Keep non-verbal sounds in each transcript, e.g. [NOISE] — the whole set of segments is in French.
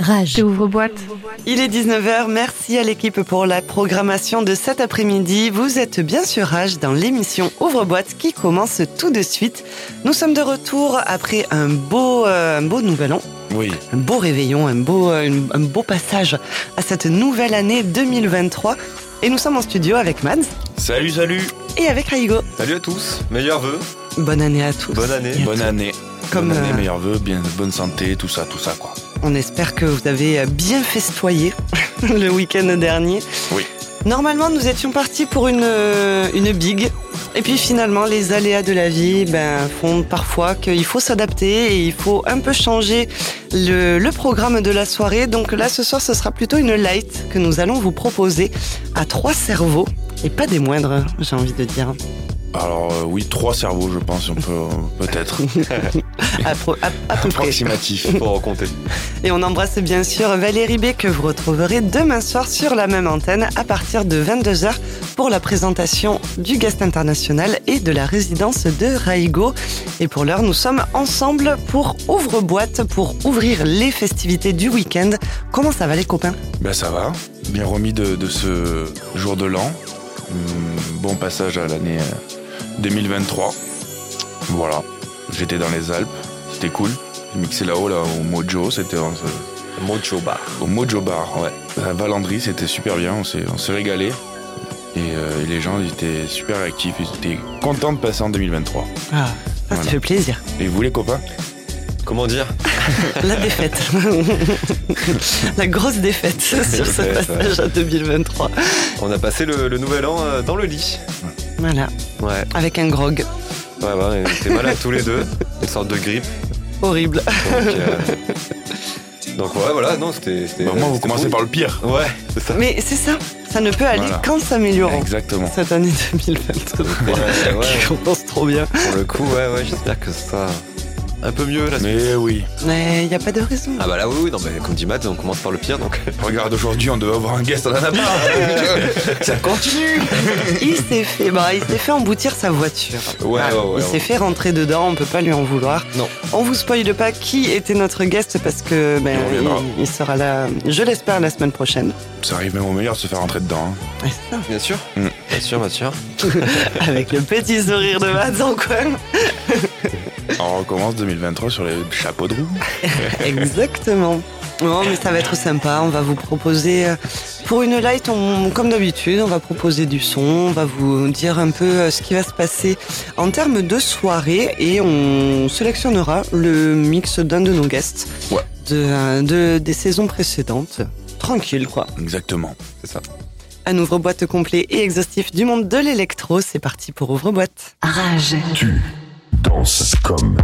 Rage. Ouvre boîte. Il est 19h, merci à l'équipe pour la programmation de cet après-midi. Vous êtes bien sur Rage dans l'émission Ouvre-boîte qui commence tout de suite. Nous sommes de retour après un beau, euh, un beau nouvel an. Oui. Un beau réveillon, un beau, euh, un, un beau passage à cette nouvelle année 2023. Et nous sommes en studio avec Mads Salut, salut. et avec Raigo. Salut à tous, meilleurs vœux, Bonne année à tous. bonne année. Bonne tous. année. Comme, bonne année, euh, meilleurs vœux, bien, bonne santé, tout ça, tout ça, quoi. On espère que vous avez bien festoyé [LAUGHS] le week-end dernier. Oui. Normalement, nous étions partis pour une, euh, une big. Et puis finalement, les aléas de la vie ben, font parfois qu'il faut s'adapter et il faut un peu changer le, le programme de la soirée. Donc là, ce soir, ce sera plutôt une light que nous allons vous proposer à trois cerveaux. Et pas des moindres, j'ai envie de dire. Alors, euh, oui, trois cerveaux, je pense, on peut, euh, peut-être. [LAUGHS] Approximatif. Pour recompter. [LAUGHS] Et on embrasse bien sûr Valérie B que vous retrouverez demain soir sur la même antenne à partir de 22h pour la présentation du guest international et de la résidence de Raigo. Et pour l'heure, nous sommes ensemble pour ouvre-boîte, pour ouvrir les festivités du week-end. Comment ça va les copains? Ben, ça va. Bien remis de, de ce jour de l'an. Hum, Bon passage à l'année euh, 2023. Voilà. J'étais dans les Alpes. C'était cool. J'ai mixé là-haut, là, au Mojo. C'était en- euh, Mojo Bar. au Mojo Bar, ouais. À Valandry, c'était super bien. On s'est, on s'est régalé. Et, euh, et les gens ils étaient super réactifs. Ils étaient contents de passer en 2023. Ah, ça Voilà. fait plaisir. Et vous, les copains? Comment dire? [LAUGHS] La défaite. [LAUGHS] la grosse défaite sur ce passage à 2023. On a passé le, le nouvel an euh, dans le lit. Voilà, Ouais, avec un grog. ouais, ouais, on était malades tous les deux. Une sorte de grippe. Horrible. Donc, euh, donc ouais, voilà, non, c'était. Bah, Moi, vous commencez par le pire. Ouais, c'est ça. Mais c'est ça, ça ne peut aller Voilà. qu'en s'améliorant. Exactement. Cette année 2023 Ouais, ouais. [LAUGHS] qui commence trop bien. Pour le coup, ouais, ouais, j'espère que ça. Un peu mieux la suite. Mais oui. Mais il n'y a pas de raison. Ah bah là, oui, oui, non, mais comme dit Matt, on commence par le pire donc. [LAUGHS] Regarde, aujourd'hui, on devait avoir un guest, on en a pas. [LAUGHS] Ça continue. Il s'est fait, bah, il s'est fait emboutir sa voiture. Ouais, ouais, ouais, Il ouais. s'est fait rentrer dedans, on peut pas lui en vouloir. Non. On vous spoile pas qui était notre guest parce que ben, Il reviendra. il, il sera là, je l'espère, la semaine prochaine. Ça arrive même au meilleur de se faire rentrer dedans. hein. C'est ça. Bien sûr. Mm. Bien sûr, bien sûr. [LAUGHS] Avec le petit sourire de Mads en coin. On recommence 2023 sur les chapeaux de roue. [LAUGHS] Exactement. Non, mais ça va être sympa. On va vous proposer, euh, pour une light, on- comme d'habitude, on va proposer du son, on va vous dire un peu euh, ce qui va se passer en termes de soirée et on sélectionnera le mix d'un de nos guests Ouais. de, euh, de- des saisons précédentes. Tranquille, quoi. Exactement. C'est ça. Un ouvre-boîte complet et exhaustif du monde de l'électro. C'est parti pour ouvre-boîte. Rage. Tu danses comme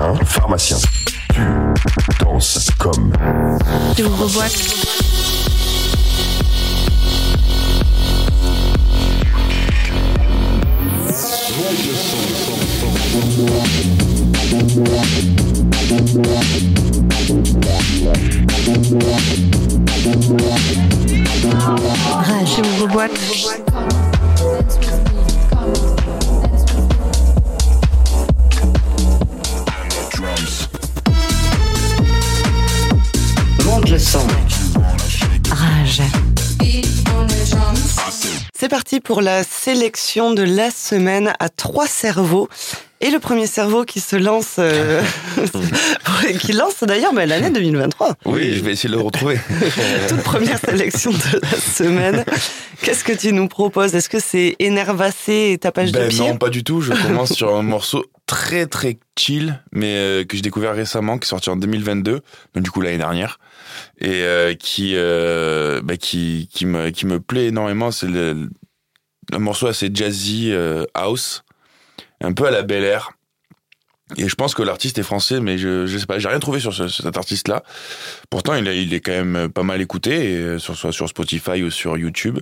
un pharmacien. Tu danses comme Ouvre sélection de la semaine à trois cerveaux. Et le premier cerveau qui se lance, euh, [LAUGHS] qui lance d'ailleurs ben, l'année 2023. Oui, je vais essayer de le retrouver. [LAUGHS] Toute première sélection de la semaine. Qu'est-ce que tu nous proposes? Est-ce que c'est énervacé et tapage de Ben pied? non, pas du tout. Je commence sur un morceau très très chill, mais euh, que j'ai découvert récemment, qui est sorti en 2022, donc du coup l'année dernière, et euh, qui, ben, qui qui me qui me plaît énormément. C'est le, un morceau assez jazzy euh, house, un peu à la Bel Air. Et je pense que l'artiste est français, mais je, je sais pas, j'ai rien trouvé sur ce- cet artiste-là. Pourtant, il, est- il est quand même pas mal écouté, et, euh, sur, soit sur Spotify ou sur YouTube.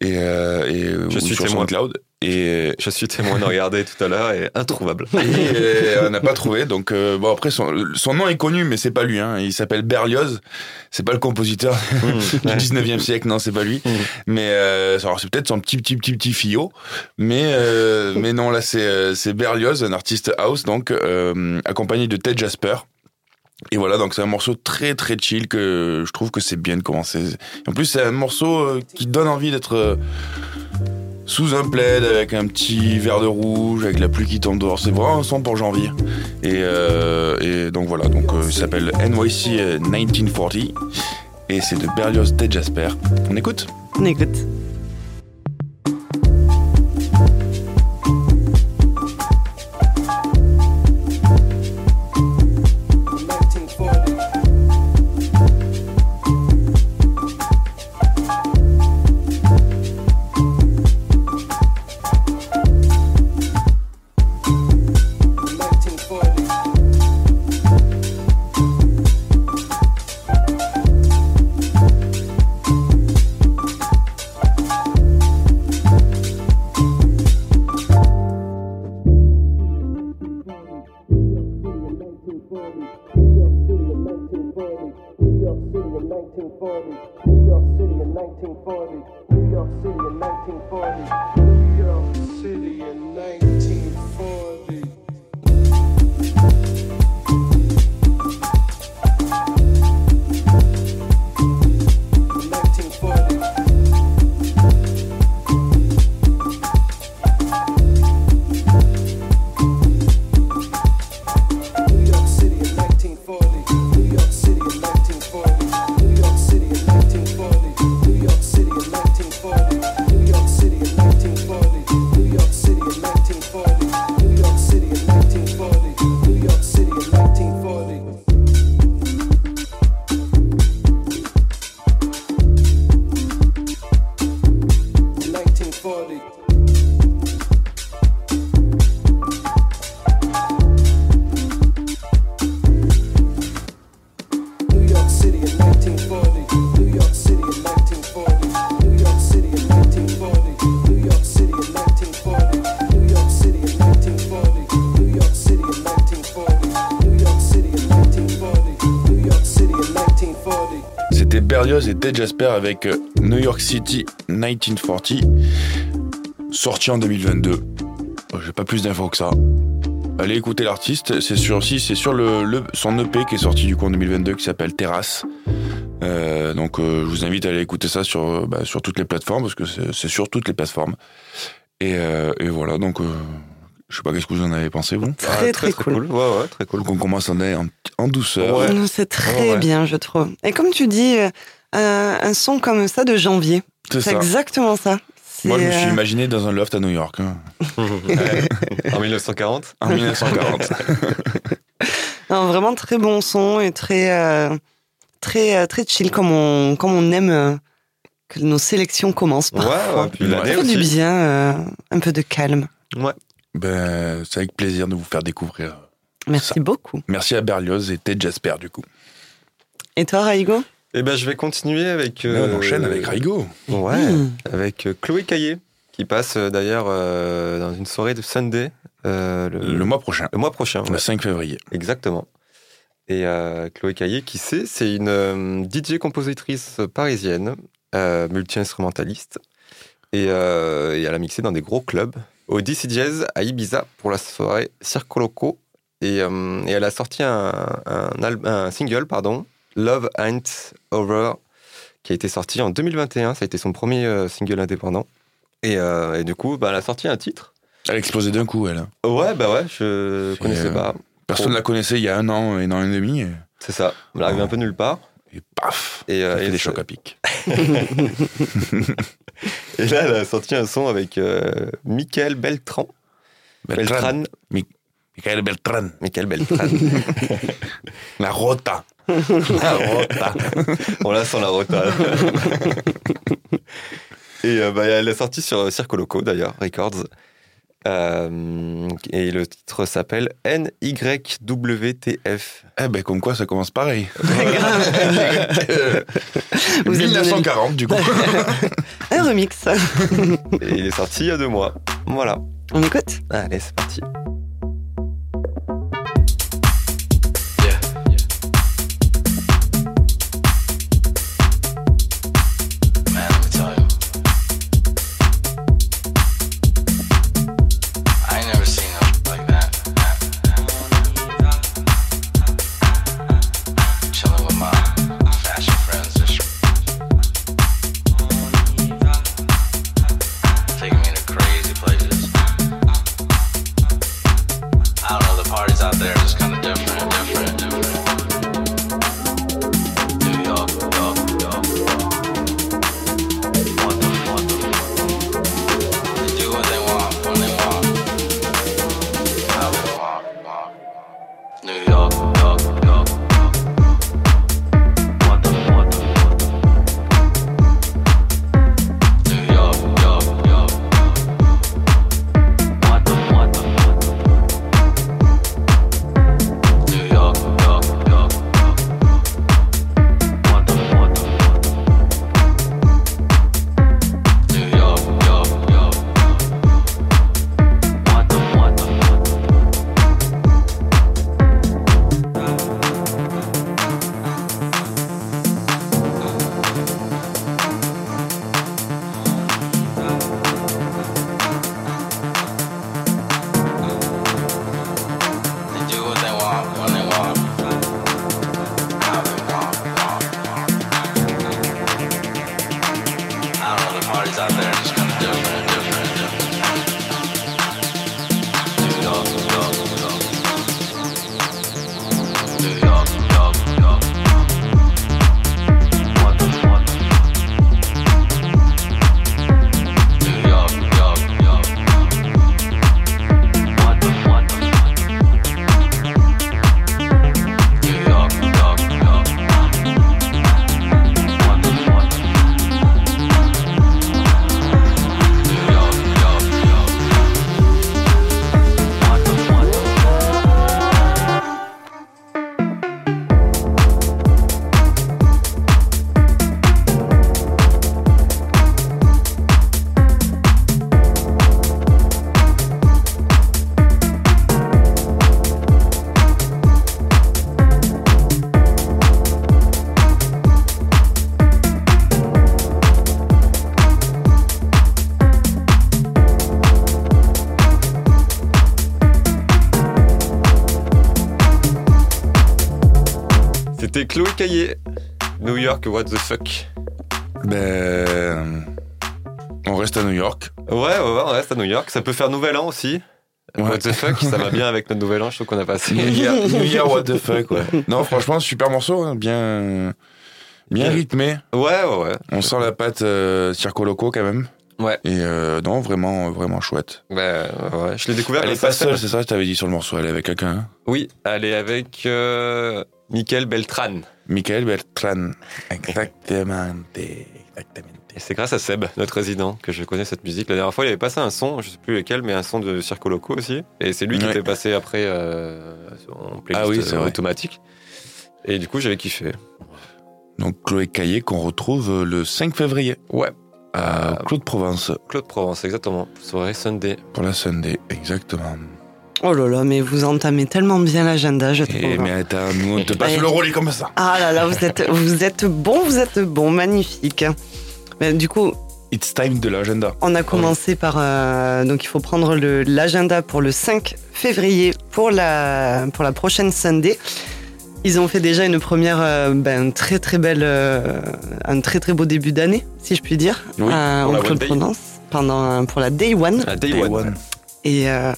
Et, euh, et Je ou suis sur témoin. SoundCloud. Et, Je suis témoin de regarder tout à l'heure et introuvable. [LAUGHS] et, euh, on n'a pas trouvé. Donc euh, bon après son, son nom est connu, mais c'est pas lui. Hein. Il s'appelle Berlioz. C'est pas le compositeur [LAUGHS] du 19e siècle, non, c'est pas lui. Mm. Mais euh, alors c'est peut-être son petit petit petit petit fillot. Mais euh, mais non là c'est euh, c'est Berlioz, un artiste house donc euh, accompagné de Ted Jasper. Et voilà, donc c'est un morceau très très chill que je trouve que c'est bien de commencer. En plus, c'est un morceau euh, qui donne envie d'être euh, sous un plaid avec un petit verre de rouge, avec la pluie qui tombe dehors. C'est vraiment un son pour janvier. Et, euh, donc voilà, donc euh, il s'appelle NYC 1940 et c'est de Berlioz Ted Jasper. On écoute? On écoute. Avec euh, New York City 1940, sorti en 2022. Euh, J'ai pas plus d'infos que ça. Allez écouter l'artiste, c'est sur aussi, c'est sur le, le- son EP qui est sorti du coup en 2022 qui s'appelle Terrasse. Euh, donc euh, je vous invite à aller écouter ça sur, bah, sur toutes les plateformes parce que c'est c'est sur toutes les plateformes. Et, euh, et voilà, donc euh, je sais pas qu'est-ce que vous en avez pensé vous. Très, très cool. Ouais, ouais, très cool. Donc on commence en, en, en douceur. Ouais. C'est très ouais. bien, je trouve. Et comme tu dis, euh, un, un son comme ça de janvier. C'est C'est ça. exactement ça. C'est, Moi je me suis euh, imaginé dans un loft à New York hein, en 1940 en 1940. un [LAUGHS] vraiment très bon son et très, euh, très, euh, très chill comme on, comme on aime euh, que nos sélections commencent Ouais, parfois. ouais, puis Ouais. Ça l'année fait du bien, euh, un peu de calme. Ouais. ben, c'est avec plaisir de vous faire découvrir. Merci Ça. beaucoup. Merci à Berlioz et Ted Jasper du coup. Et toi, Raigo? Et ben, je vais continuer avec. Euh, on enchaîne avec Raigo. Ouais, Hmm. avec euh, Chloé Caillé, qui passe euh, d'ailleurs euh, dans une soirée de Sunday euh, le, Le mois prochain, le mois prochain. le ouais. 5 février. Exactement. Et euh, Chloé Caillé, qui c'est C'est une euh, DJ compositrice parisienne, euh, multi-instrumentaliste. Et, euh, et elle a mixé dans des gros clubs. Au DC Jazz à Ibiza pour la soirée Circo Loco. Et, euh, et elle a sorti un, un single, pardon, Love Ain't Over, qui a été sorti en 2021. Ça a été son premier euh, single indépendant. Et, euh, et du coup, bah, elle a sorti un titre. Elle a explosé d'un coup, elle. Ouais, bah ouais, je connaissais euh, pas. Personne ne la connaissait il y a un an, un an et demi. Et, C'est ça. Elle arrive un peu nulle part. et paf Et, fait et des chocs à pic. [LAUGHS] [LAUGHS] Et là, elle a sorti un son avec Michael Beltran. Beltran. Beltran. Michael Beltran. Michael Beltran. [LAUGHS] La rota. La rota. On la sent la rota. et euh, bah, elle est sortie sur Circo Loco, d'ailleurs, Records. Euh, et le titre s'appelle NYWTF. Eh ben, comme quoi, ça commence pareil. [LAUGHS] Grave. [LAUGHS] Vous êtes donné- 1940, du coup. [LAUGHS] Un remix. Et il est sorti il y a deux mois. Voilà. On écoute Allez, c'est parti. Chloé Caillé. New York, what the fuck. Ben. On reste à New York. Ouais, ouais, ouais, on reste à New York. Ça peut faire Nouvel An aussi. Ouais. What the fuck, ça va bien avec notre Nouvel An. Je trouve qu'on a passé. New Year, New Year, what the fuck, ouais. [LAUGHS] Non, franchement, super morceau, hein, bien. Bien rythmé. Ouais, ouais, ouais. On sent la patte euh, Circo Loco quand même. Ouais. Et euh, non, vraiment, vraiment chouette. Bah, ouais. Je l'ai découvert Elle est pas seule, c'est ça, je t'avais dit sur le morceau, elle est avec quelqu'un. Hein? Oui, elle est avec euh, Michael Beltran. Michael Bertrand. Exactement. Exactement. Et c'est grâce à Seb, notre résident, que je connais cette musique. La dernière fois, il avait passé un son, je sais plus lequel, mais un son de Circo Loco aussi. Et c'est lui qui Ouais. était passé après euh, en playlist Ah oui, c'est vrai. automatique. Et du coup, j'avais kiffé. Donc Chloé Caillé qu'on retrouve le 5 février Ouais. à Claude Provence Claude Provence, exactement. Soirée Sunday. pour la Sunday. Exactement. Oh là là, mais vous entamez tellement bien l'agenda, je Et trouve. mais attends, nous on te passe Ouais. le relais comme ça. Ah là là, vous êtes, vous êtes bon, vous êtes bon, magnifique. Mais du coup, It's time de l'agenda. on a commencé par. euh, donc, il faut prendre l'agenda pour le 5 février pour la, pour la prochaine Sunday. Ils ont fait déjà une première, euh, ben, très très belle, euh, un très très beau début d'année, si je puis dire, Oui, euh, pour en la One Day. Pendant, pour la Day One. Ah, Day Day One. One. Et euh,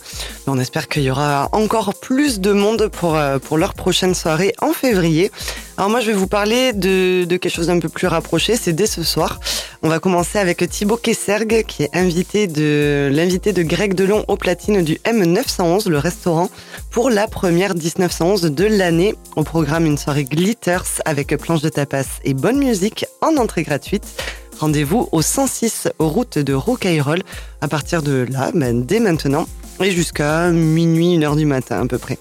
on espère qu'il y aura encore plus de monde pour, euh, pour leur prochaine soirée en février. Alors moi, je vais vous parler de, de quelque chose d'un peu plus rapproché. C'est dès ce soir. On va commencer avec Thibaut Kessergue, qui est invité de l'invité de Greg Delon au platine du M911, le restaurant, pour la première 1911 de l'année. Au programme, une soirée glitters avec planche de tapas et bonne musique en entrée gratuite. Rendez-vous au 106 route de Rocaillerolle à partir de là, ben, dès maintenant, et jusqu'à minuit, une heure du matin à peu près.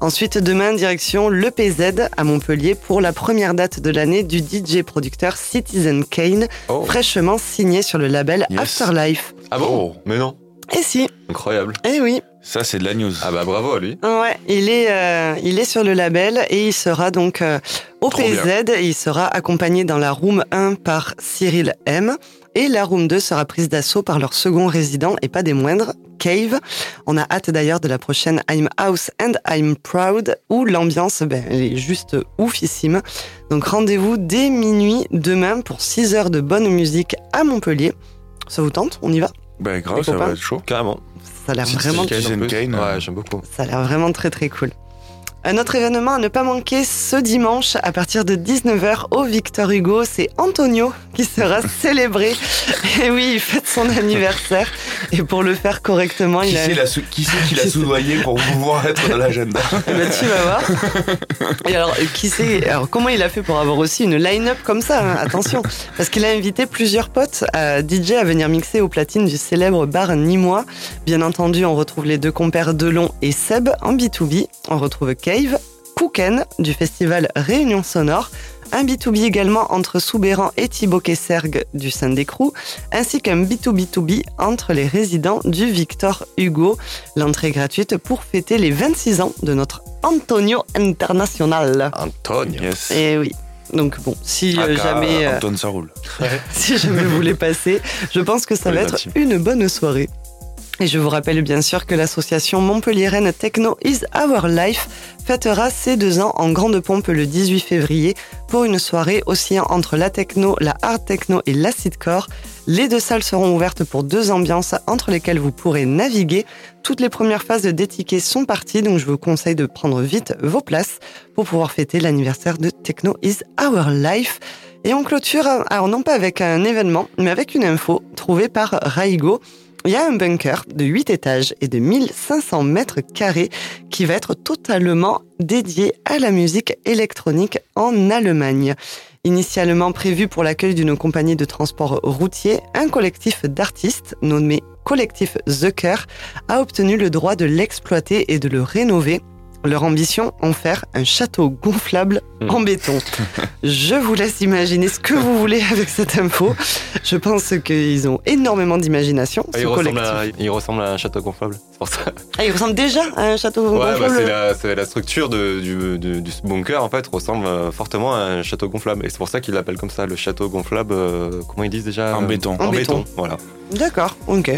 Ensuite, demain, direction le PZ à Montpellier pour la première date de l'année du DJ producteur Citizen Kane, Oh. fraîchement signé sur le label Yes. Afterlife. Ah bon Oh. Mais non. Et si, Incroyable. eh oui, Ça, c'est de la news. Ah bah bravo à lui. Ouais, il est, euh, il est sur le label et il sera donc euh, au Trop PZ. Et il sera accompagné dans la room 1 par Cyril M. Et la room 2 sera prise d'assaut par leur second résident et pas des moindres, Cave. On a hâte d'ailleurs de la prochaine I'm House and I'm Proud où l'ambiance ben, elle est juste oufissime. Donc rendez-vous dès minuit demain pour 6 heures de bonne musique à Montpellier. Ça vous tente? On y va? Ben grave, ça va être chaud. Carrément. Ça a l'air Citizen vraiment Kane. en plus. Kane. Ouais, j'aime beaucoup. Ça a l'air vraiment très très cool. Un autre événement à ne pas manquer ce dimanche à partir de 19h au Victor Hugo, c'est Antonio qui sera [LAUGHS] célébré. Et oui, il fête son anniversaire. Et pour le faire correctement, Qui il a... c'est la sou- qui c'est qui l'a soudoyé pour pouvoir être dans l'agenda [LAUGHS] Eh ben, tu vas voir. Et alors, euh, qui sait Alors, comment il a fait pour avoir aussi une line-up comme ça hein Attention, parce qu'il a invité plusieurs potes à DJ à venir mixer au platine du célèbre bar Nîmois. Bien entendu, on retrouve les deux compères Delon et Seb en B2B. On retrouve Kouken du festival Réunion Sonore. Un B2B également entre Soubéran et Thibaut Kessergue du Sunday Crew, ainsi qu'un B2B2B entre les résidents du Victor Hugo. L'entrée gratuite pour fêter les 26 ans de notre Antonio International. Antonio. Yes. Et oui. Donc bon, si euh, Aka jamais, euh, Anton, ça roule. [LAUGHS] si jamais vous voulez passer, je pense que ça Oui, va être une bonne soirée. Et je vous rappelle bien sûr que l'association Montpelliéraine Techno is Our Life fêtera ses deux ans en grande pompe le 18 février pour une soirée oscillant entre la techno, la hard techno et l'acidcore. Les deux salles seront ouvertes pour deux ambiances entre lesquelles vous pourrez naviguer. Toutes les premières phases des tickets sont parties, donc je vous conseille de prendre vite vos places pour pouvoir fêter l'anniversaire de Techno is Our Life. Et on clôture, alors non pas avec un événement, mais avec une info trouvée par Raigo. Il y a un bunker de 8 étages et de 1500 mètres carrés qui va être totalement dédié à la musique électronique en Allemagne. Initialement prévu pour l'accueil d'une compagnie de transport routier, un collectif d'artistes nommé Collectif Zucker a obtenu le droit de l'exploiter et de le rénover. Leur ambition, en faire un château gonflable Hmm. en béton. Je vous laisse imaginer ce que vous voulez avec cette info. Je pense qu'ils ont énormément d'imagination, Ah, il, ressemble à, il ressemble à un château gonflable. C'est pour ça. Ah, il ressemble déjà à un château Ouais, bah, gonflable c'est la, structure de- du, du- du bunker en fait ressemble euh, fortement à un château gonflable et c'est pour ça qu'ils l'appellent comme ça le château gonflable. euh, comment ils disent déjà En euh, béton. En, En béton. béton. Voilà. D'accord, ok.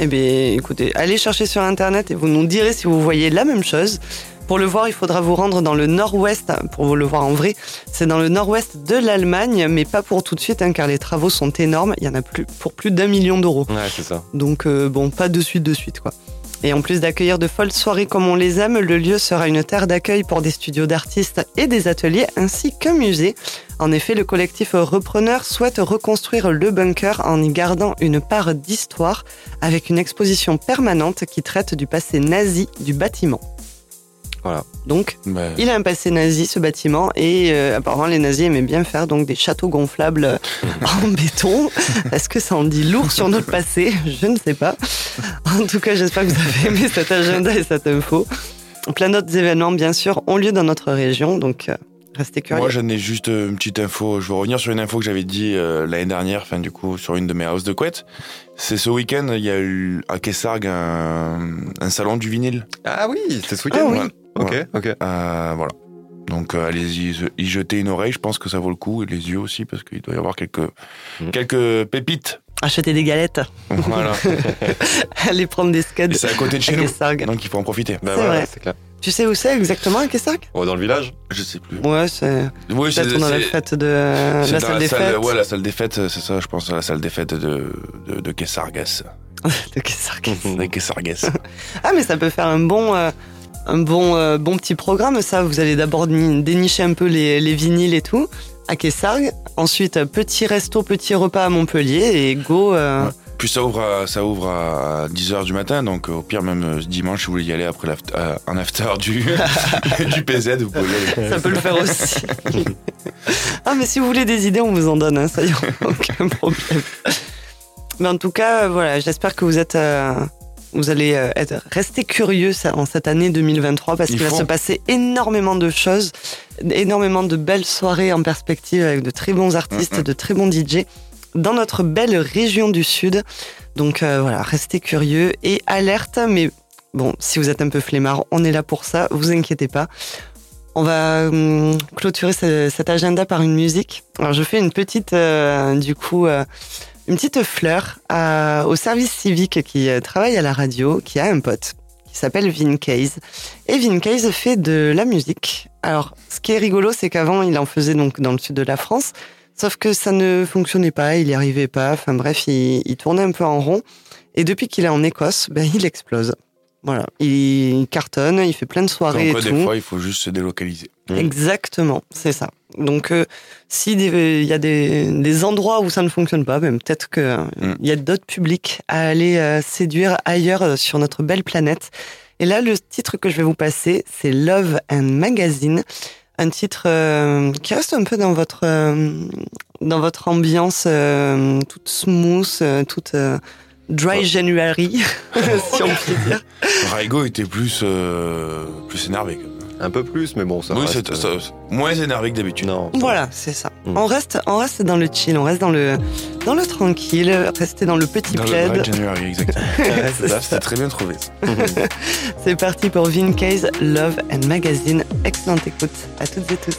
Eh bien, écoutez, allez chercher sur Internet et vous nous direz si vous voyez la même chose. Pour le voir, il faudra vous rendre dans le nord-ouest, pour vous le voir en vrai. C'est dans le nord-ouest de l'Allemagne, mais pas pour tout de suite, hein, car les travaux sont énormes. Il y en a plus pour plus d'un million d'euros. Ouais, c'est ça. Donc euh, bon, pas de suite de suite quoi. Et en plus d'accueillir de folles soirées comme on les aime, le lieu sera une terre d'accueil pour des studios d'artistes et des ateliers ainsi qu'un musée. En effet, le collectif Repreneur souhaite reconstruire le bunker en y gardant une part d'histoire avec une exposition permanente qui traite du passé nazi du bâtiment. Voilà. Donc, il a un passé nazi ce bâtiment et euh, apparemment les nazis aimaient bien faire donc des châteaux gonflables euh, en béton. [LAUGHS] Est-ce que ça en dit lourd sur notre passé? Je ne sais pas. En tout cas, j'espère que vous avez aimé cet agenda et cette info. Plein d'autres événements, bien sûr, ont lieu dans notre région, donc euh, restez curieux. Moi, j'en ai juste une petite info. Je veux revenir sur une info que j'avais dit euh, l'année dernière, enfin, du coup, sur une de mes houses de couette. C'est ce week-end, il y a eu à Kessargues un, un salon du vinyle. Ah oui, c'était ce week-end. Ah oui. Ouais. Ok, ok. Euh, voilà. Donc, euh, allez-y y jeter une oreille. Je pense que ça vaut le coup. Et les yeux aussi, parce qu'il doit y avoir quelques, Mm. quelques pépites. Acheter des galettes, voilà. [LAUGHS] aller prendre des scuds c'est à côté de chez à nous. Donc, il faut en profiter. C'est voilà, vrai. c'est clair. Tu sais où c'est exactement à Oh, dans le village? Je sais plus. Ouais, c'est Oui, c'est peut-être dans la fête de euh, c'est la dans salle des fêtes Ouais, la salle des fêtes, c'est ça, je pense, la salle des fêtes de, de, de Kessargues. [LAUGHS] de Kessargues. De Kessargues. [LAUGHS] Ah, mais ça peut faire un bon, euh, un bon, euh, bon petit programme, ça. Vous allez d'abord ni- dénicher un peu les, les vinyles et tout, à Kessargues. Ensuite, euh, petit resto, petit repas à Montpellier et go. euh, Ouais. Puis ça ouvre à, ça ouvre à 10h du matin, donc au pire, même dimanche, si vous voulez y aller après euh, un after du, [LAUGHS] [LAUGHS] du PZ, vous pouvez y aller. Ça peut le faire aussi. [LAUGHS] ah, mais si vous voulez des idées, on vous en donne, hein, ça y a aucun problème. Mais en tout cas, voilà, j'espère que vous êtes. euh, vous allez euh, être, rester curieux en cette année 2023 parce Il qu'il va se passer énormément de choses, énormément de belles soirées en perspective avec de très bons artistes, de très bons DJ dans notre belle région du Sud. Donc euh, voilà, restez curieux et alerte, mais bon, si vous êtes un peu flemmard, on est là pour ça, vous inquiétez pas. On va hum, clôturer ce- cet agenda par une musique. Alors je fais une petite, euh, du coup, euh, une petite fleur à- au service civique qui euh, travaille à la radio, qui a un pote qui s'appelle Vin Case. Et Vin Case fait de la musique. Alors, ce qui est rigolo, c'est qu'avant, il en faisait donc dans le sud de la France. Sauf que ça ne fonctionnait pas, il n'y arrivait pas. Enfin bref, il, il tournait un peu en rond. Et depuis qu'il est en Écosse, ben, il explose. Voilà, il cartonne, il fait plein de soirées Donc, et tout. des fois, il faut juste se délocaliser. Mm. Exactement, c'est ça. Donc, euh, si des- il y a des, des endroits où ça ne fonctionne pas, ben, peut-être qu'il Mm. y a d'autres publics à aller euh, séduire ailleurs euh, sur notre belle planète. Et là, le titre que je vais vous passer, c'est Love and Magazine, un titre euh, qui reste un peu dans votre euh, dans votre ambiance euh, toute smooth, euh, toute euh, dry January, [LAUGHS] si on peut dire. Raigo était plus, euh, plus énervé. Un peu plus, mais bon, ça oui, reste, c'est euh, ça- moins énervé que d'habitude. Non. Voilà, c'est ça. Mm. On reste, on reste dans le chill, on reste dans le, dans le tranquille, rester dans le petit Dans le plaid. Dry January, exactement. [LAUGHS] C'est Là, ça. c'était très bien trouvé. [LAUGHS] C'est parti pour Vin Case, Love and Magazine. Excellente écoute à toutes et tous.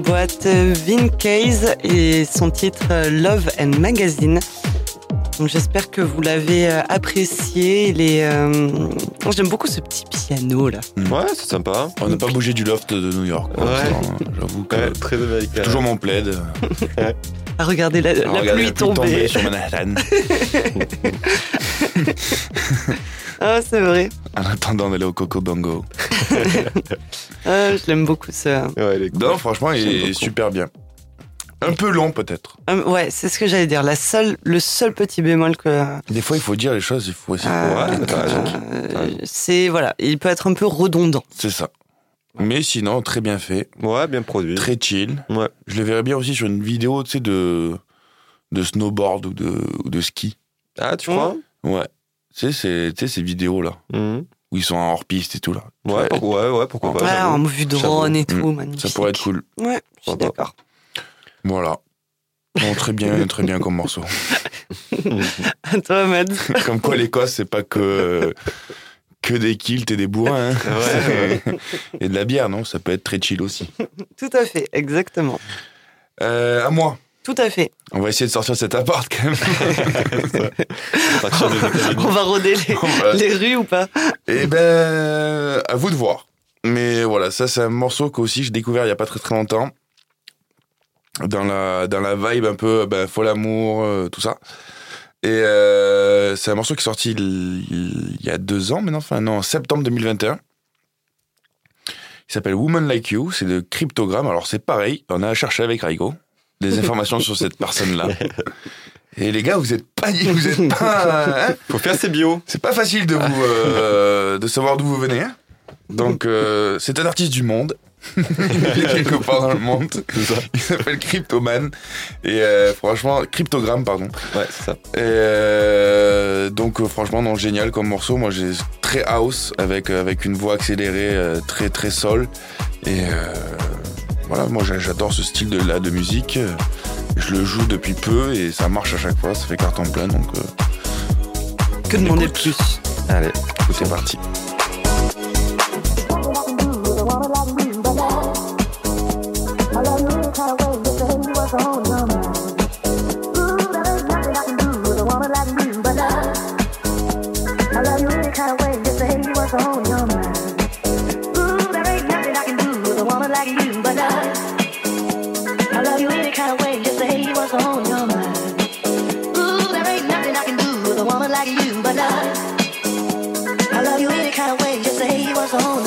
Euh, Vin Case et son titre Love and Magazine. Donc j'espère que vous l'avez euh, apprécié. Euh, J'aime beaucoup ce petit piano là. Ouais, c'est sympa. On n'a pas bougé du loft de New York. quoi. Ouais. J'avoue que Ouais, très américain. toujours mon plaid. [LAUGHS] À regarder la, la Regardez pluie tomber. sur Manhattan. [LAUGHS] Ah, c'est vrai. en attendant d'aller au Coco Bongo. [LAUGHS] Ah, je l'aime beaucoup ça. Ouais, les Non, franchement, il est beaucoup. super bien. Un peu long peut-être. Euh, ouais, c'est ce que j'allais dire. La seule, le seul petit bémol que. Des fois, il faut dire les choses, il faut aussi. euh, Ouais, euh, raison. c'est voilà, il peut être un peu redondant. C'est ça. Mais sinon, très bien fait, Ouais, bien produit. très chill. Ouais. Je le verrais bien aussi sur une vidéo, tu sais, de, de snowboard ou de, ou de ski. Ah, tu crois? Ouais. Tu sais, ces vidéos-là, Mhm. Où ils sont en hors-piste et tout, là. Ouais, pour- ouais, ouais, pourquoi pas. Ouais, en vue de drone et tout, magnifique. Ça pourrait être cool. Ouais, je suis d'accord. Voilà. Bon, très bien, [LAUGHS] très bien comme morceau. [LAUGHS] À toi, Mad. [LAUGHS] Comme quoi, l'Écosse, c'est pas que, que des kilts et des bourrins. hein. Ouais, et de la bière, non? Ça peut être très chill aussi. Tout à fait, exactement. Euh, à moi. Tout à fait. On va essayer de sortir cet appart quand même. [LAUGHS] On va rôder les, va- les rues ou pas Eh ben, à vous de voir. Mais voilà, ça c'est un morceau qu'aussi j'ai découvert il y a pas très très longtemps. Dans la, dans la vibe un peu ben, fol amour, euh, tout ça. Et euh, c'est un morceau qui est sorti il, y a deux ans maintenant, enfin non, en septembre 2021. Il s'appelle Woman Like You, c'est de Cryptogram. Alors c'est pareil, on a cherché avec Raigo des [LAUGHS] informations sur cette personne-là. [LAUGHS] Et les gars, vous êtes pas, vous êtes pas, [LAUGHS] hein Faut faire ses bios. c'est pas facile de vous euh, de savoir d'où vous venez. hein. Donc euh, c'est un artiste du monde. Il est quelque part dans le monde. Il s'appelle Cryptoman et euh, franchement Cryptogramme pardon. Ouais, c'est ça. Et euh, donc euh, franchement non génial comme morceau. Moi j'ai très house avec avec une voix accélérée très très sol et voilà moi j'a- j'adore ce style de là de musique. Je le joue depuis peu et ça marche à chaque fois. Ça fait carton plein donc euh, Que demander de plus Allez. c'est parti. You, I love you any kind of way. Just say he was home. There ain't nothing I can do with a woman like you But I, I love you any kind of way. Just say what's on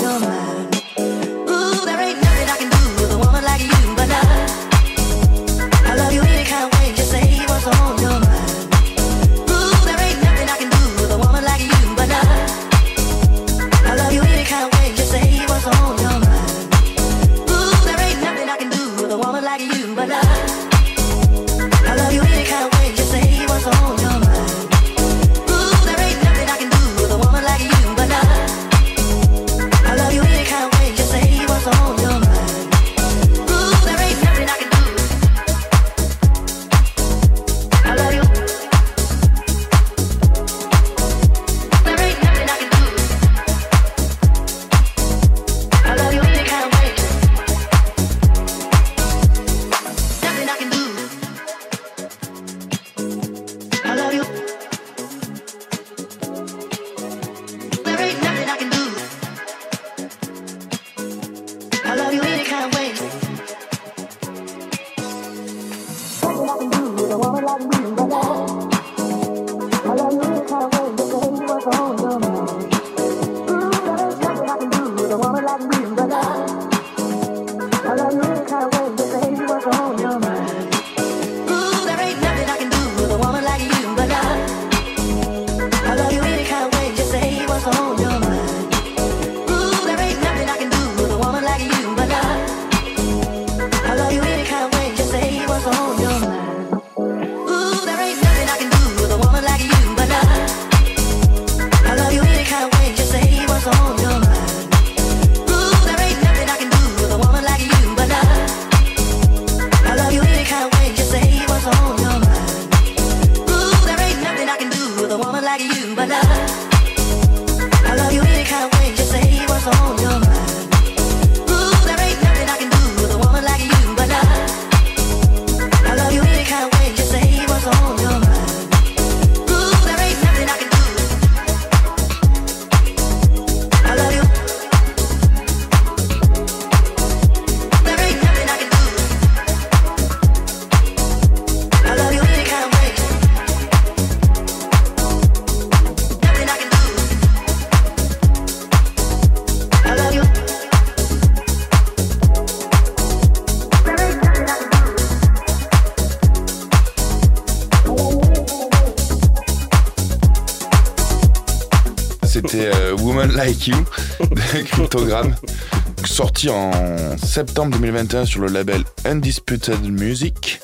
sorti en septembre 2021 sur le label Undisputed Music.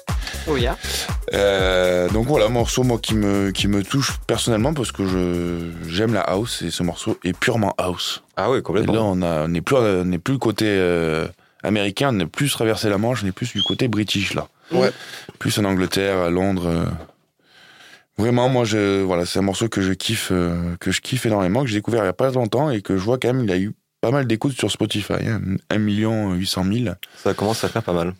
Oh yeah. Euh, donc voilà, morceau moi qui me qui me touche personnellement parce que je j'aime la house et ce morceau est purement house. Ah oui, Et complètement. là on a on n'est plus on n'est plus le côté euh, américain, on n'est plus traversé la Manche, on est plus du côté british là. Ouais. Plus en Angleterre, à Londres. euh. Vraiment, moi, je, voilà, c'est un morceau que je kiffe, euh, que je kiffe énormément, que j'ai découvert il y a pas longtemps et que je vois quand même, il a eu pas mal d'écoutes sur Spotify, hein, 1 million 800 000. Ça commence à faire pas mal,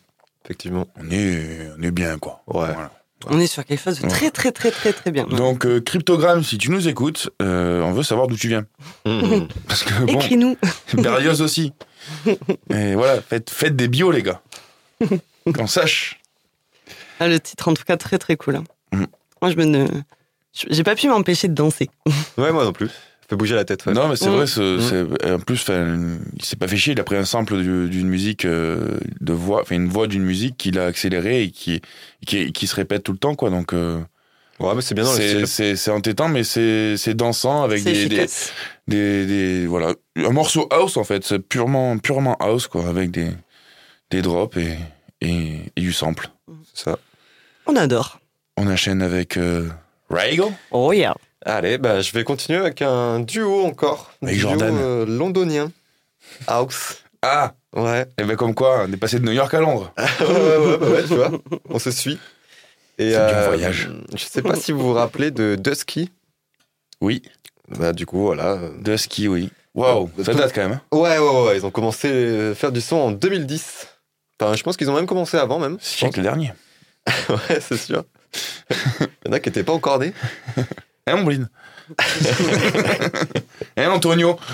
effectivement. On est, on est bien, quoi. Ouais. Voilà. On est sur quelque chose de très très très très très bien. Donc, euh, Cryptogramme, si tu nous écoutes, euh, on veut savoir d'où tu viens. Mhm. [LAUGHS] Parce que bon, Écris-nous. [LAUGHS] Berlioz aussi. Et voilà, faites, faites des bios, les gars. Qu'on sache. Ah, le titre en tout cas très très cool. hein. Mm. Moi je me ne... j'ai pas pu m'empêcher de danser. ouais, moi non plus. Fait bouger la tête. ouais. Non, mais c'est Mm. vrai, c'est- c'est- en plus, il s'est pas fait chier, il a pris un sample du- d'une musique euh, de voix, enfin une voix d'une musique qu'il a accélérée et qui, qui, qui se répète tout le temps, quoi. Donc, euh, Ouais, mais c'est bien c'est- entêtant, mais c'est c'est dansant avec des, des, des, des- voilà, un morceau house en fait, c'est purement purement house quoi, avec des des drops et et, et du sample. C'est ça. On adore. On enchaîne avec euh, Raigo. Oh yeah. Allez, bah, je vais continuer avec un duo encore. Avec duo, Jordan. euh, londonien. House. Ah, Ouais. et ben comme quoi, on est passé de New York à Londres. [LAUGHS] ouais, ouais, ouais, bah ouais, tu vois. On se suit. Et C'est du voyage. Je sais pas si vous vous rappelez de Dusky. Oui, Bah, du coup, voilà. euh, Dusky, oui. Waouh, Euh, ça tout- date quand même. hein. Ouais, ouais, ouais, ils ont commencé à faire du son en 2010. Enfin, je pense qu'ils ont même commencé avant, même. je Siècle dernier. [LAUGHS] Ouais, c'est sûr. [LAUGHS] Il y en a qui n'étaient pas encore nés. Hein, mon Blin Hein, [LAUGHS] Antonio [LAUGHS]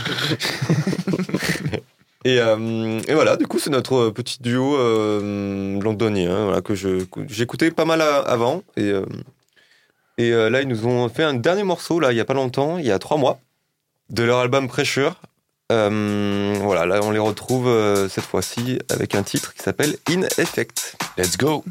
Et, euh, et voilà, du coup, c'est notre petit duo euh, londonien voilà, que j'écoutais pas mal à- avant. Et, euh, et euh, là, ils nous ont fait un dernier morceau, là, il y a pas longtemps, il y a trois mois, de leur album Pressure. Euh, voilà, là, on les retrouve euh, cette fois-ci avec un titre qui s'appelle In Effect. Let's go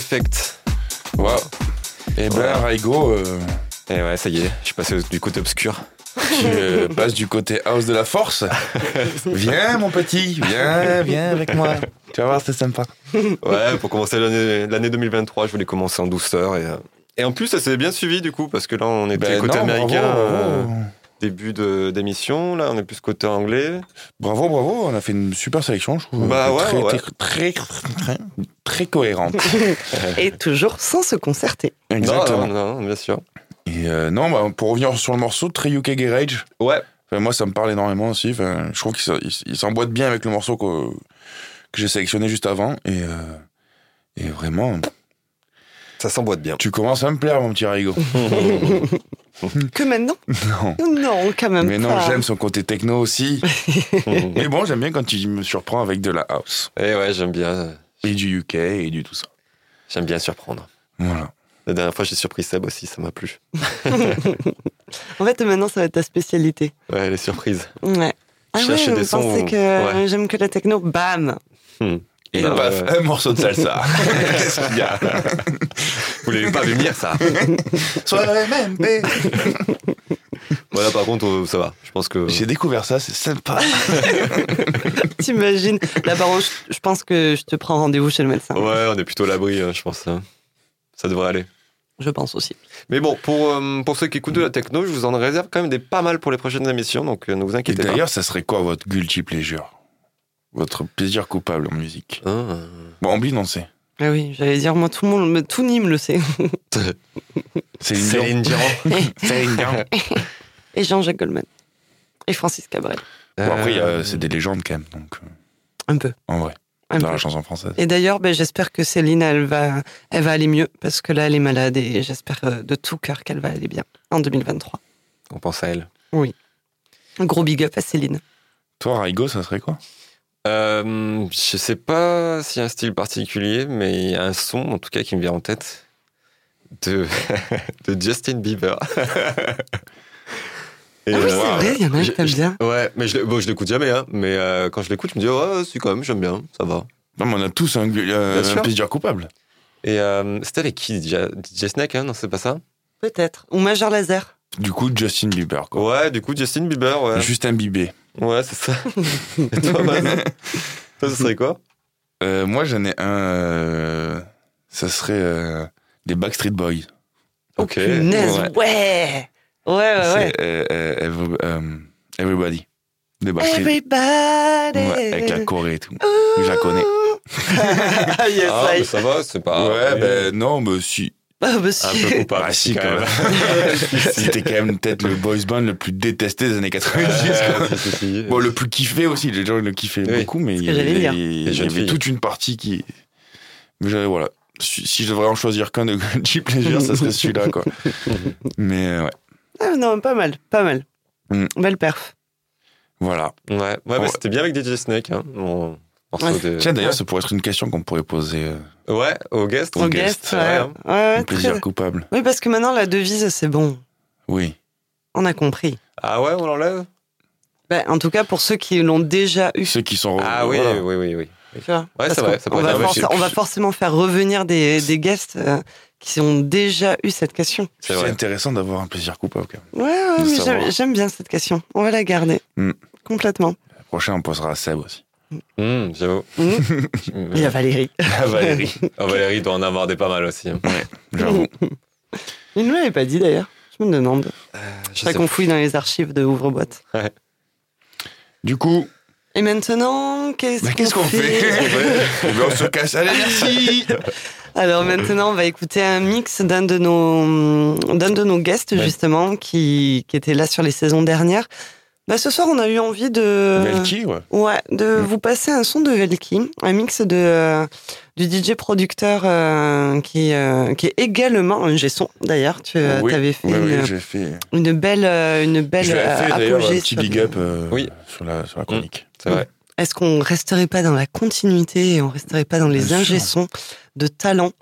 Effect. Wow. Et ben. Raigo, euh, Et ouais, ça y est, je suis passé du côté obscur. tu euh, passes du côté house de la force. Viens, mon petit, viens, viens avec moi. Tu vas voir, c'est sympa. Ouais, pour commencer l'année l'année 2023, je voulais commencer en douceur. Et, euh, et en plus, ça s'est bien suivi du coup, parce que là, on était Ben côté non, américain, bravo, euh, bravo. début d'émission. Là, on est plus côté anglais. Bravo, bravo, on a fait une super sélection, je trouve. Bah ouais, très, ouais. Très, très, très, très cohérente. [LAUGHS] Et toujours sans se concerter. Exactement. Non, non, non, bien sûr. Et euh, non, bah, pour revenir sur le morceau, très UK Garage. Ouais, Enfin, moi, ça me parle énormément aussi. Enfin, je trouve qu'il s'emboîte bien avec le morceau que, que j'ai sélectionné juste avant. Et, euh, et vraiment, ça s'emboîte bien. tu commences à me plaire, mon petit Raigo. [LAUGHS] Que maintenant [LAUGHS] non. Non, quand même Mais non, j'aime son côté techno aussi. Mais bon, j'aime bien quand tu me surprends avec de la house. Et ouais, j'aime bien, Et du UK et du tout ça. j'aime bien surprendre. Voilà. La dernière fois, j'ai surpris Seb aussi, ça m'a plu. [LAUGHS] En fait, maintenant, ça va être ta spécialité. Ouais, les surprises. Ouais. Ah ouais, Chercher vous des sons pensez où- que ouais. j'aime que la techno Bam Et Ah, paf, ouais. un morceau de salsa. [LAUGHS] Qu'est-ce qu'il y a? Vous l'avez pas vu venir, ça? [LAUGHS] Soirée MP. [LAUGHS] Voilà, par contre, euh, ça va. Je pense que. J'ai découvert ça, c'est sympa. [LAUGHS] T'imagines Là, par contre, je- pense que je te prends rendez-vous chez le médecin. Ouais, on est plutôt à l'abri, hein, je pense. hein. Ça devrait aller. Je pense aussi. Mais bon, pour, euh, pour ceux qui écoutent de la techno, je vous en réserve quand même des pas mal pour les prochaines émissions, donc euh, ne vous Et inquiétez pas. d'ailleurs, ça serait quoi votre guilty pleasure? Votre plaisir coupable en musique? Ah. Bon, Ambi, on sait. Ah oui, j'allais dire, moi, tout le monde, tout Nîmes le sait. [LAUGHS] Céline Dion. Céline Dion. Et Jean-Jacques Goldman. Et Francis Cabrel. Bon, après, Euh, c'est des légendes quand même, donc, euh, Un peu. en vrai, Un dans peu. la chanson française. Et d'ailleurs, ben, j'espère que Céline, elle va, elle va aller mieux, parce que là, elle est malade, et j'espère euh, de tout cœur qu'elle va aller bien en 2023. On pense à elle. Un gros big up à Céline. Toi, Raigo, ça serait quoi? Euh, je sais pas s'il y a un style particulier, mais il y a un son, en tout cas, qui me vient en tête de, [LAUGHS] de Justin Bieber. [LAUGHS] Et, Ah oui, euh, c'est vrai, il y en a un que t'aimes je- bien. Ouais, mais je, bon, je l'écoute jamais, hein, mais euh, quand je l'écoute, je me dis, ouais, si, quand même, j'aime bien, ça va. Non, mais on a tous un, euh, un plaisir coupable. Et euh, c'était avec qui DJ Snake, hein, non, c'est pas ça? Peut-être. Ou Major Laser. Du coup, Justin Bieber, quoi. Ouais, du coup, Justin Bieber, ouais. Justin Bieber. Ouais, c'est ça. [LAUGHS] Et toi, Baz Toi, ce serait quoi? Euh, moi, j'en ai un. euh, ça serait euh, les Backstreet Boys. Ok. Punaise, ouais. ouais. Ouais, ouais, ouais. C'est euh, euh, Every- euh, Everybody. Backstreet Everybody. Ouais, avec la Corée et tout. Je la connais. ah, [LAUGHS] yes, Ah, I- mais ça va, c'est pas. ouais, ben non, mais si. Ah, bah, Un si. peu coupable. Ah, si, quand quand même. C'était [LAUGHS] quand même peut-être le boys band le plus détesté des années 90. quoi. Ouais, si, si, si. Bon, le plus kiffé aussi, les gens le kiffaient Oui, beaucoup, mais il y avait, il y toute une partie qui. Mais j'avais- voilà. Si, si je devrais en choisir qu'un de [LAUGHS] Guilty Pleasure, ça serait celui-là, quoi. Mais euh, ouais, Ah, non, pas mal, pas mal. Mm. Belle perf. voilà. Ouais, ouais, mais Ouais. c'était bien avec DJ Snake. Hein, Ouais. de- Tiens, d'ailleurs, ça pourrait être une question qu'on pourrait poser. euh, Ouais, au guest. Au guest, guest, ouais. ouais. Ouais, ouais, plaisir très- coupable. Oui, parce que maintenant, la devise, c'est bon. Oui. On a compris. Ah ouais, on l'enlève? Ben, en tout cas, pour ceux qui l'ont déjà eu. Ceux qui sont. Ah oui, voilà. oui, oui, oui. Tu vois Ouais, c'est vrai, ça on, va on va forcément faire revenir des, des guests euh, qui ont déjà eu cette question. C'est intéressant d'avoir un plaisir coupable, quand même. Ouais, ouais, j'aime- bien cette question. On va la garder. Mm. Complètement. Le prochain, on posera à Seb aussi. Hum, J'avoue. Mm. Hum, [LAUGHS] Il y a Valérie. À Valérie. Ah, Valérie doit en avoir des pas mal aussi. hein. J'avoue. [LAUGHS] Il ne l'avait pas dit d'ailleurs. Je me demande. Je Ça sais qu'on fouille dans les archives de Ouvre-boîte. Du coup, Et maintenant, qu'est-ce bah, qu'on fait? [LAUGHS] Eh ben, On se casse. Allez, merci Alors maintenant, on va écouter un mix d'un de nos d'un de nos guests Ouais. justement qui, qui était là sur les saisons dernières. Bah, ce soir, on a eu envie de Velki, ouais. ouais de Mm. vous passer un son de Velki, un mix de euh, du DJ producteur euh, qui euh, qui est également un son d'ailleurs. Tu Oui, avais fait oui, une, j'ai fait. une belle une belle Je fait d'ailleurs un apogée petit sur- big up euh, Oui. sur, la, sur la chronique. C'est vrai. Est-ce qu'on resterait pas dans la continuité et on resterait pas dans les ingé-sons de talent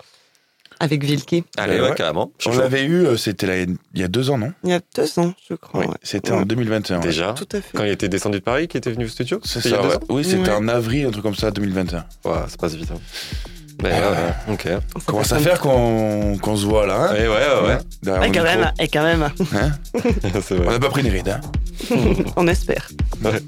avec Vilki Allez, Euh, ouais, ouais. carrément. Je On l'avait eu, euh, c'était là, il y a deux ans, non? Il y a deux ans, je crois. Oui, ouais. c'était Ouais. en 2021. ouais. Déjà. Tout à fait. Quand il était descendu de Paris, qui était venu au studio? C'est ça, Oui, c'était Ouais. en avril, un truc comme ça, 2021. Ouais, ça passe vite. hein. Ouais, ouais, ouais. Ok. Ouais, Comment ça faire qu'on qu'on se voit là hein? Ouais, ouais. ouais. Derrière Et mon quand micro. même, et quand même, Hein? [LAUGHS] On n'a pas pris une ride. Hein [LAUGHS] on espère. Ouais.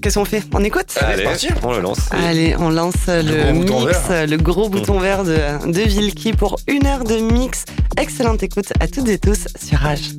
Qu'est-ce qu'on fait On écoute Allez, parti. on le lance. Allez, on lance le, gros bouton mix, vert. le gros bouton vert de, de Vilki pour une heure de mix. Excellente écoute à toutes et tous sur Rage.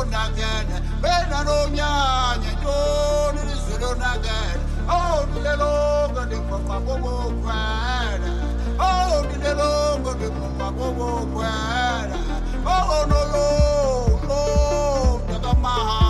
unagene bena nomnyanya ntoni lizulu nagene ondilelonke ndiphuma kobokhwela ondilelonke ndiphuma kobokhwela onololo ndakamaha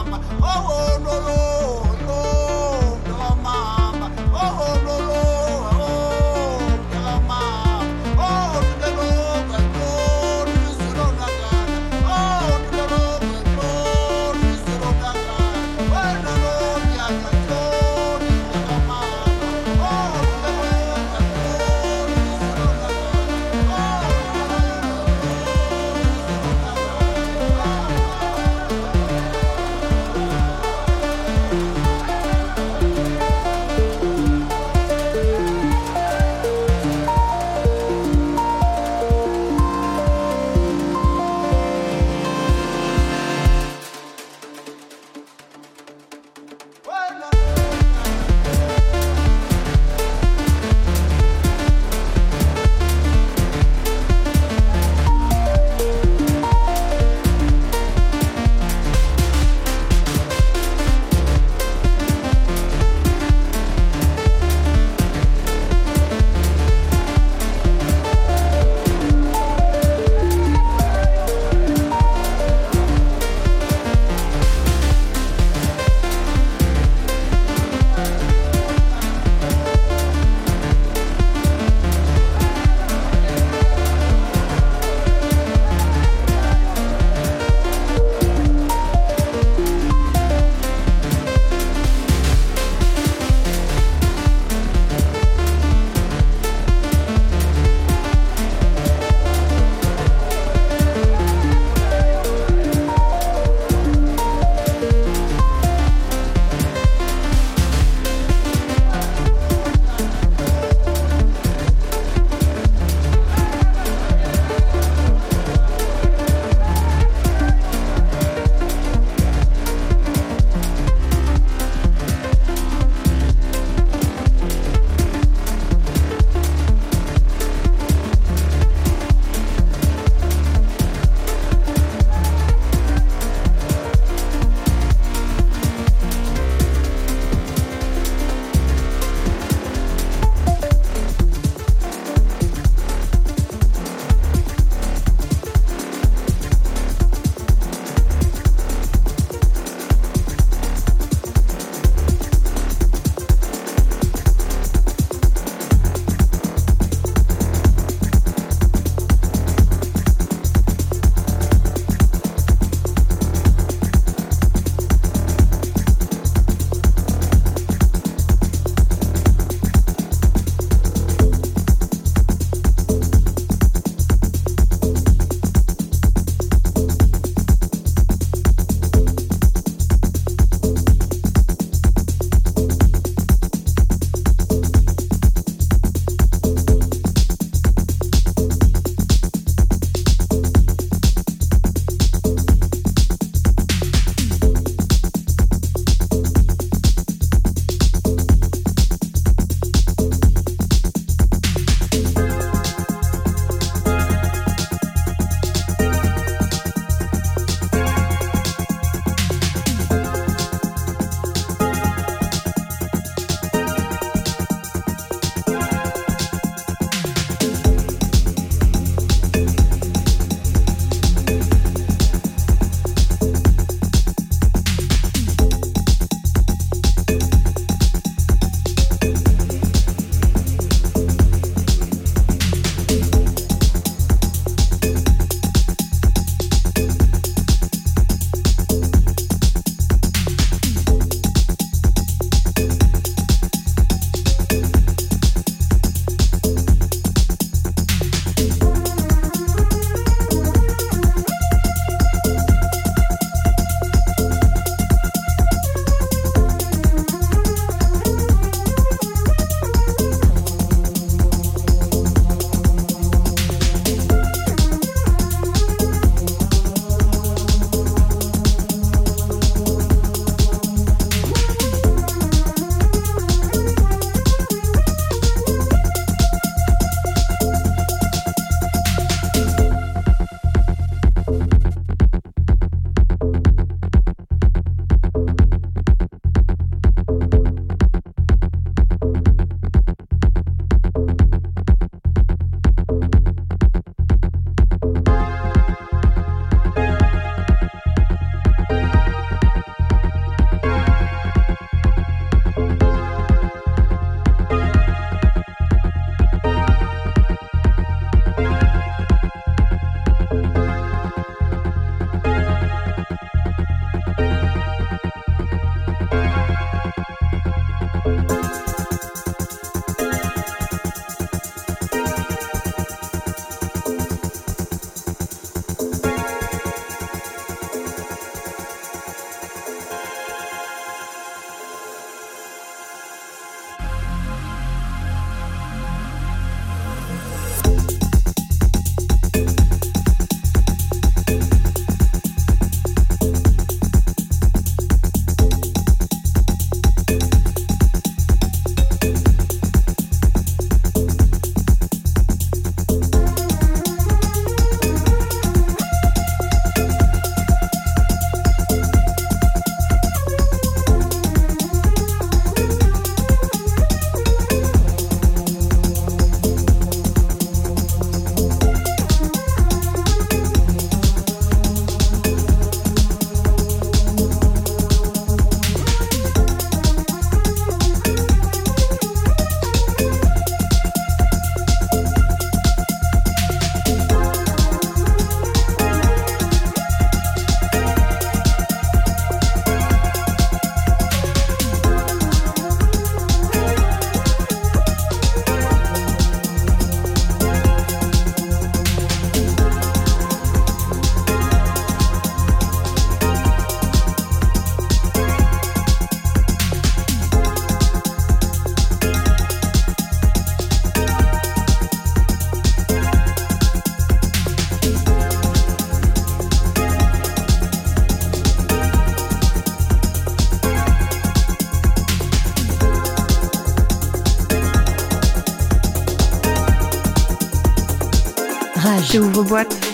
Rage. J'ouvre boîte.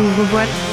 Rage.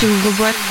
J'ouvre boîte.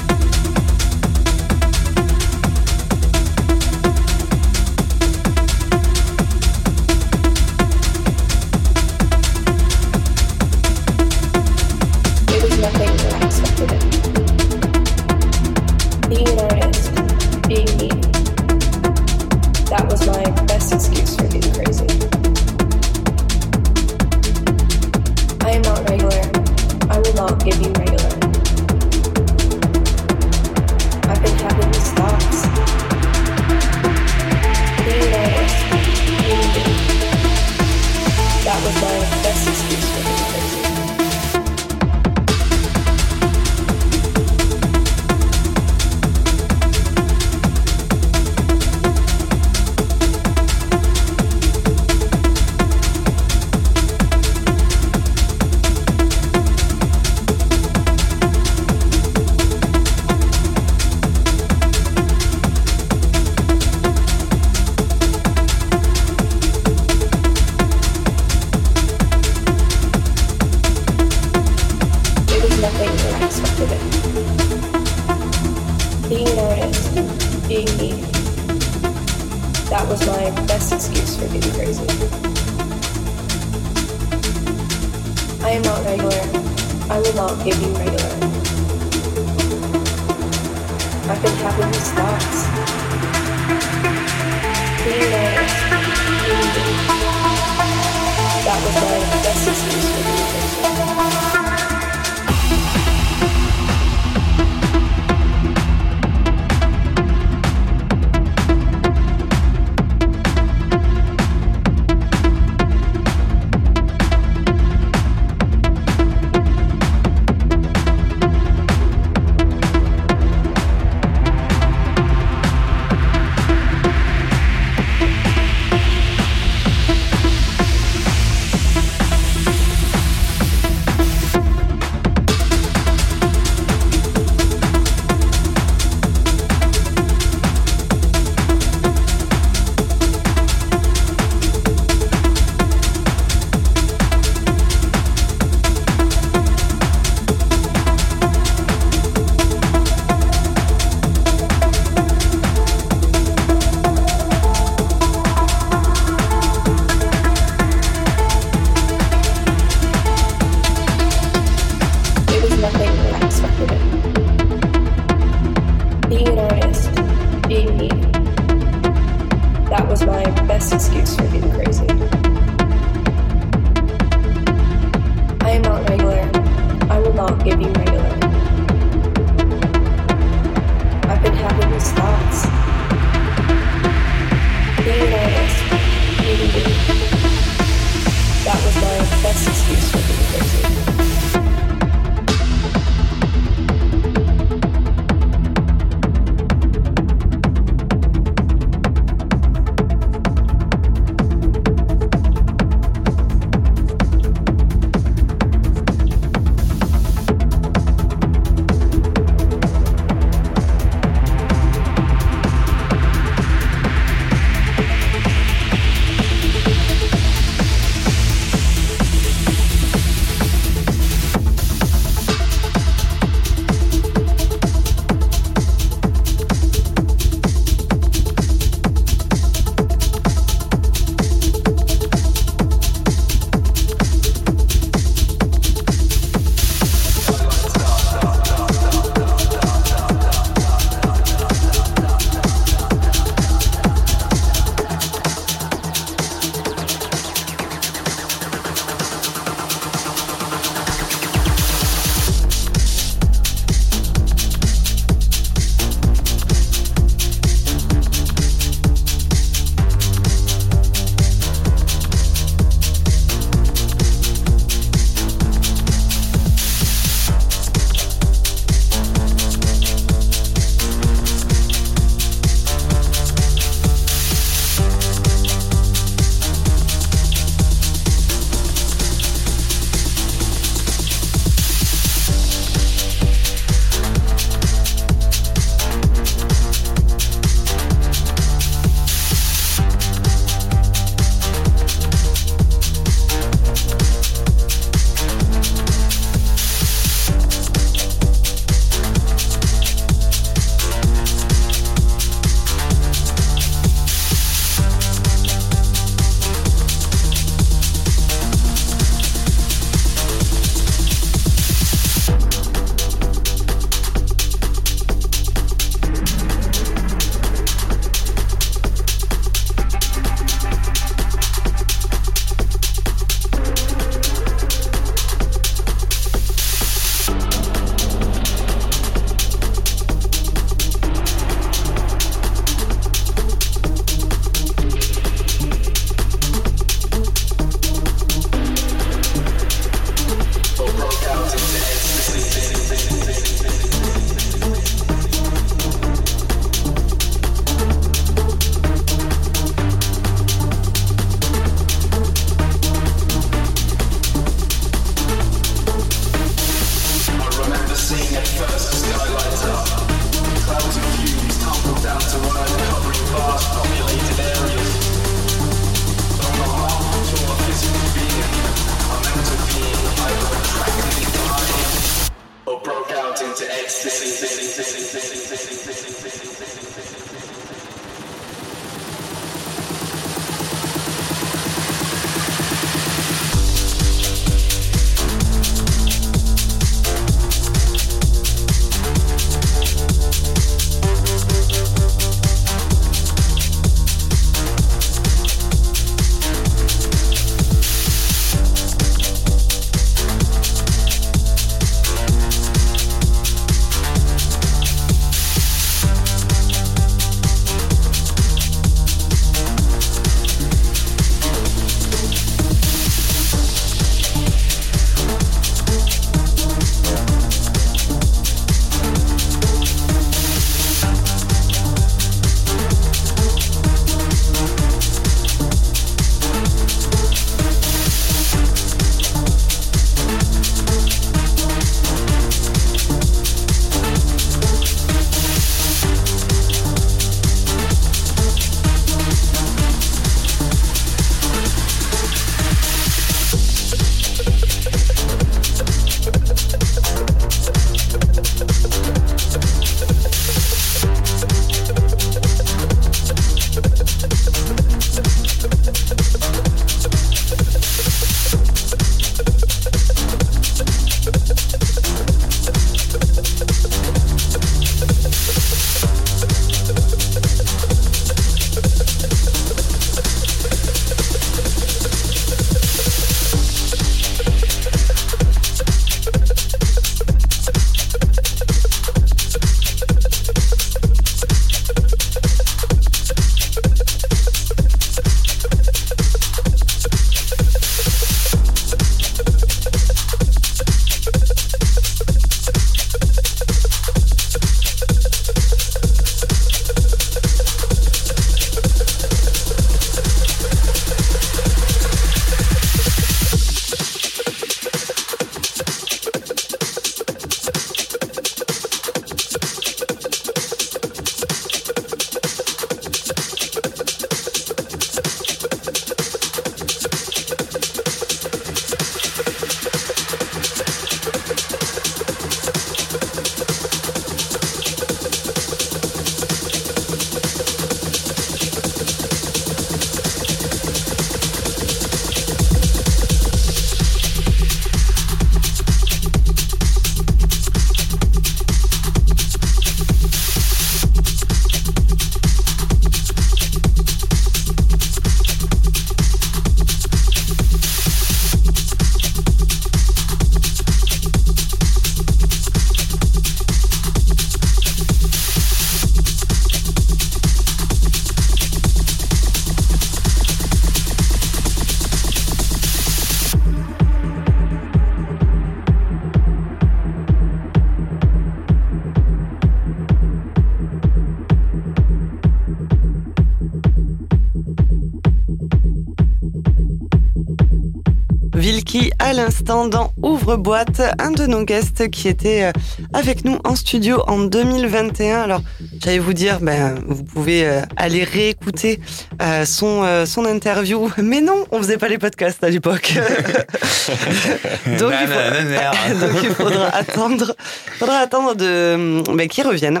Dans Ouvre-boîte, un de nos guests qui était euh, avec nous en studio en 2021. Alors, j'allais vous dire, ben, vous pouvez euh, aller réécouter euh, son, son interview. [LAUGHS] Mais non, on faisait pas les podcasts à l'époque. [LAUGHS] Donc, il faut- [LAUGHS] Donc, il faudra attendre, faudra attendre de, ben, qu'il revienne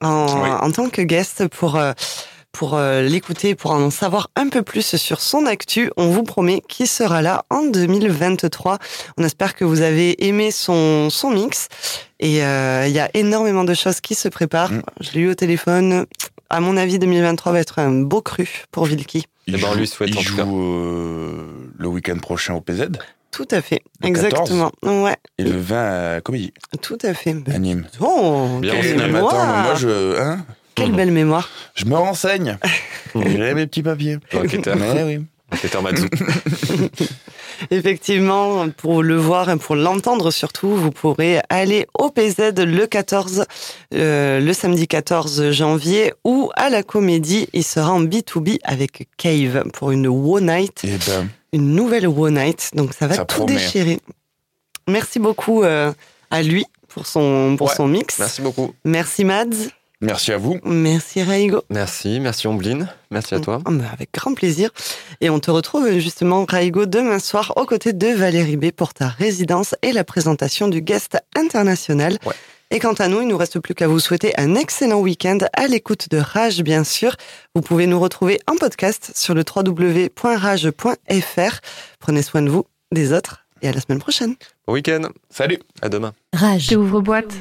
en, Oui. en tant que guest pour, pour l'écouter, pour en savoir un peu plus sur son actu. On vous promet qu'il sera là en 2023. On espère que vous avez aimé son, son mix. Et euh, il y a énormément de choses qui se préparent. Mm. Je l'ai eu au téléphone. À mon avis, 2023 va être un beau cru pour Vilki. Il on joue, lui souhaite, il en tout joue cas. euh, le week-end prochain au PZ Tout à fait. Le Exactement. Ouais, et le 20 à Comédie, tout à fait. à Nîmes. Oh, Bien, on moi je, hein, Quelle belle mémoire. je me renseigne. [LAUGHS] J'ai mes petits papiers. Enquêteur. Mais oui. Enquêteur Mazou. [LAUGHS] Effectivement, pour le voir et pour l'entendre surtout, vous pourrez aller au PZ le 14, euh, le samedi 14 janvier ou à la comédie. Il sera en B2B avec Cave pour une One Night, Et ben, une nouvelle One Night. Donc ça va Ça tout promet. déchirer. Merci beaucoup euh, à lui pour son, pour Ouais. son mix. Merci beaucoup. Merci Mads. Merci à vous. Merci Raigo. Merci, merci Ombline. Merci à toi. Ah bah, Avec grand plaisir. Et on te retrouve justement, Raigo, demain soir aux côtés de Valérie B pour ta résidence et la présentation du guest international. Ouais. Et quant à nous, il nous reste plus qu'à vous souhaiter un excellent week-end à l'écoute de Rage, bien sûr. Vous pouvez nous retrouver en podcast sur le www.rage.fr. Prenez soin de vous, des autres, et à la semaine prochaine. Bon week-end. Salut. À demain. Rage. Ouvre-boîte.